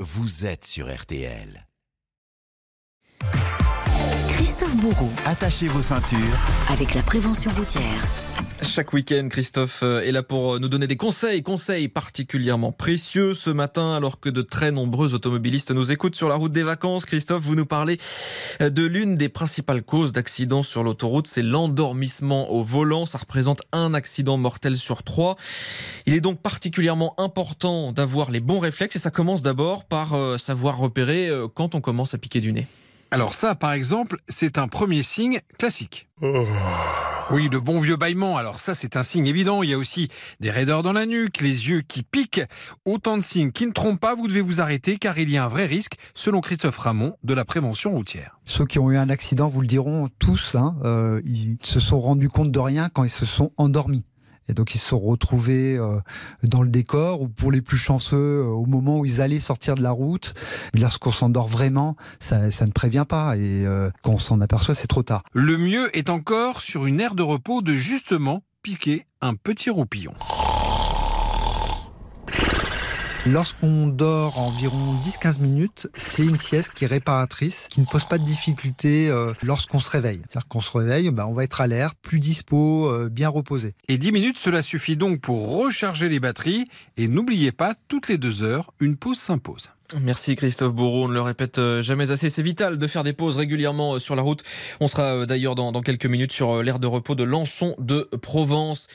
vous êtes sur RTL. Christophe Bourreau, Attachez vos ceintures. avec la prévention routière. Chaque week-end, Christophe euh, est là pour euh, nous donner des conseils, conseils particulièrement précieux ce matin, alors que de très nombreux automobilistes nous écoutent sur la route des vacances. Christophe, vous nous parlez euh, de l'une des principales causes d'accidents sur l'autoroute, c'est l'endormissement au volant. Ça représente un accident mortel sur trois. Il est donc particulièrement important d'avoir les bons réflexes et ça commence d'abord par savoir repérer quand on commence à piquer du nez. Alors ça, par exemple, c'est un premier signe classique. Oui, le bon vieux bâillement. Alors ça, c'est un signe évident. Il y a aussi des raideurs dans la nuque, les yeux qui piquent. Autant de signes qui ne trompent pas. Vous devez vous arrêter car il y a un vrai risque, selon Christophe Ramon de la prévention routière. Ceux qui ont eu un accident vous le diront tous, hein, euh, ils se sont rendus compte de rien quand ils se sont endormis. Et donc ils se sont retrouvés euh, dans le décor, ou pour les plus chanceux, euh, au moment où ils allaient sortir de la route. Lorsqu'on s'endort vraiment, ça, ça ne prévient pas. Et euh, quand on s'en aperçoit, c'est trop tard. Le mieux est encore sur une aire de repos de justement piquer un petit roupillon. Lorsqu'on dort environ 10-15 minutes, c'est une sieste qui est réparatrice, qui ne pose pas de difficulté euh, lorsqu'on se réveille. C'est-à-dire qu'on se réveille, ben, on va être alerte, plus dispo, euh, bien reposé. Et 10 minutes, cela suffit donc pour recharger les batteries. Et n'oubliez pas, toutes les deux heures, une pause s'impose. Merci Christophe Bourreau, on ne le répète euh, jamais assez, c'est vital de faire des pauses régulièrement euh, sur la route. On sera d'ailleurs dans, dans quelques minutes sur l'aire de repos de Lançon de Provence.